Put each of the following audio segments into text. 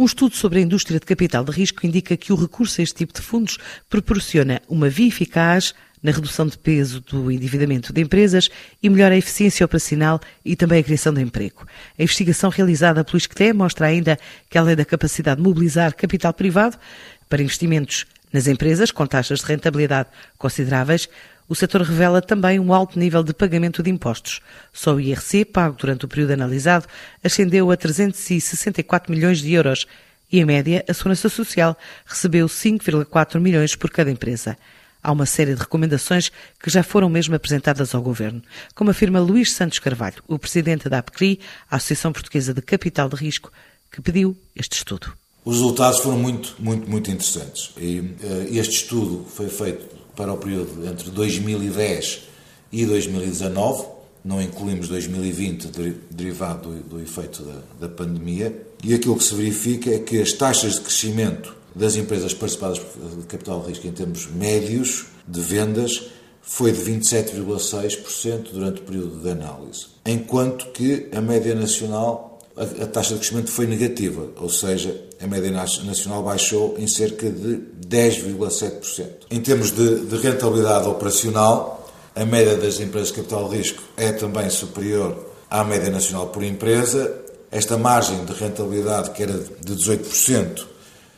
Um estudo sobre a indústria de capital de risco indica que o recurso a este tipo de fundos proporciona uma via eficaz na redução de peso do endividamento de empresas e melhora a eficiência operacional e também a criação de emprego. A investigação realizada pelo ISCTE mostra ainda que, além da capacidade de mobilizar capital privado para investimentos nas empresas com taxas de rentabilidade consideráveis, o setor revela também um alto nível de pagamento de impostos. Só o IRC, pago durante o período analisado, ascendeu a 364 milhões de euros e, em média, a Segurança Social recebeu 5,4 milhões por cada empresa. Há uma série de recomendações que já foram mesmo apresentadas ao Governo, como afirma Luís Santos Carvalho, o presidente da APCRI, a Associação Portuguesa de Capital de Risco, que pediu este estudo. Os resultados foram muito, muito, muito interessantes. E, uh, este estudo foi feito para o período entre 2010 e 2019, não incluímos 2020 derivado do, do efeito da, da, pandemia, e aquilo que se verifica é que as taxas de crescimento das empresas participadas de capital de risco em termos médios de vendas foi de 27,6% durante o período de análise, enquanto que a média nacional a, taxa de crescimento foi negativa, ou seja, a média nacional baixou em cerca de 10,7%. Em termos de, de rentabilidade operacional, a média das empresas de capital de risco é também superior à média nacional por empresa. Esta margem de rentabilidade, que era de 18%,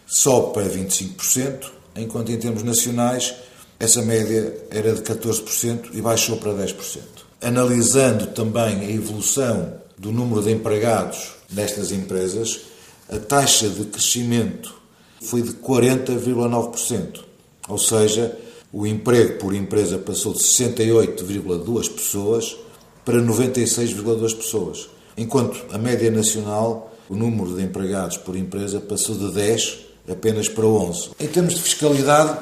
sobe para 25%, enquanto em termos nacionais essa média era de 14% e baixou para 10%. Analisando também a evolução do número de empregados nestas empresas, a taxa de crescimento foi de 40,9%. Ou seja, o emprego por empresa passou de 68,2 pessoas para 96,2 pessoas. Enquanto a média nacional, o número de empregados por empresa passou de 10 apenas para 11. Em termos de fiscalidade,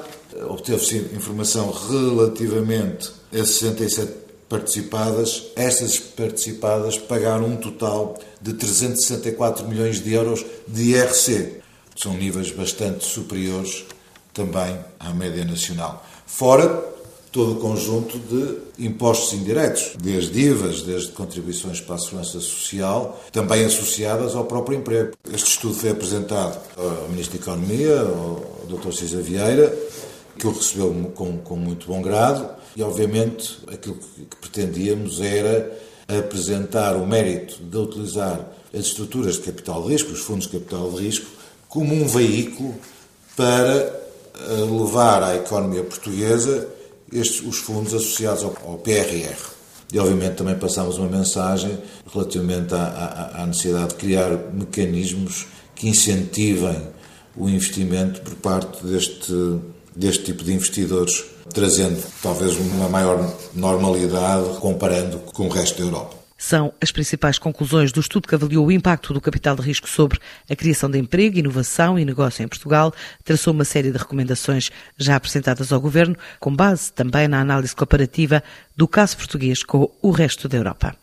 obteve-se informação relativamente a 67 participadas, essas participadas pagaram um total de 364 milhões de euros de IRC. São níveis bastante superiores também à média nacional. Fora todo o conjunto de impostos indiretos, desde IVAs, desde contribuições para a segurança social, também associadas ao próprio emprego. Este estudo foi apresentado ao Ministro da Economia, ao Dr. César Vieira, que o recebeu com, com muito bom grado e, obviamente, aquilo que, que pretendíamos era apresentar o mérito de utilizar as estruturas de capital de risco, os fundos de capital de risco, como um veículo para eh, levar à economia portuguesa estes, os fundos associados ao, ao PRR. E, obviamente, também passamos uma mensagem relativamente à, à, à necessidade de criar mecanismos que incentivem o investimento por parte deste deste tipo de investidores, trazendo talvez uma maior normalidade comparando com o resto da Europa. São as principais conclusões do estudo que avaliou o impacto do capital de risco sobre a criação de emprego, inovação e negócio em Portugal. Traçou uma série de recomendações já apresentadas ao Governo, com base também na análise comparativa do caso português com o resto da Europa.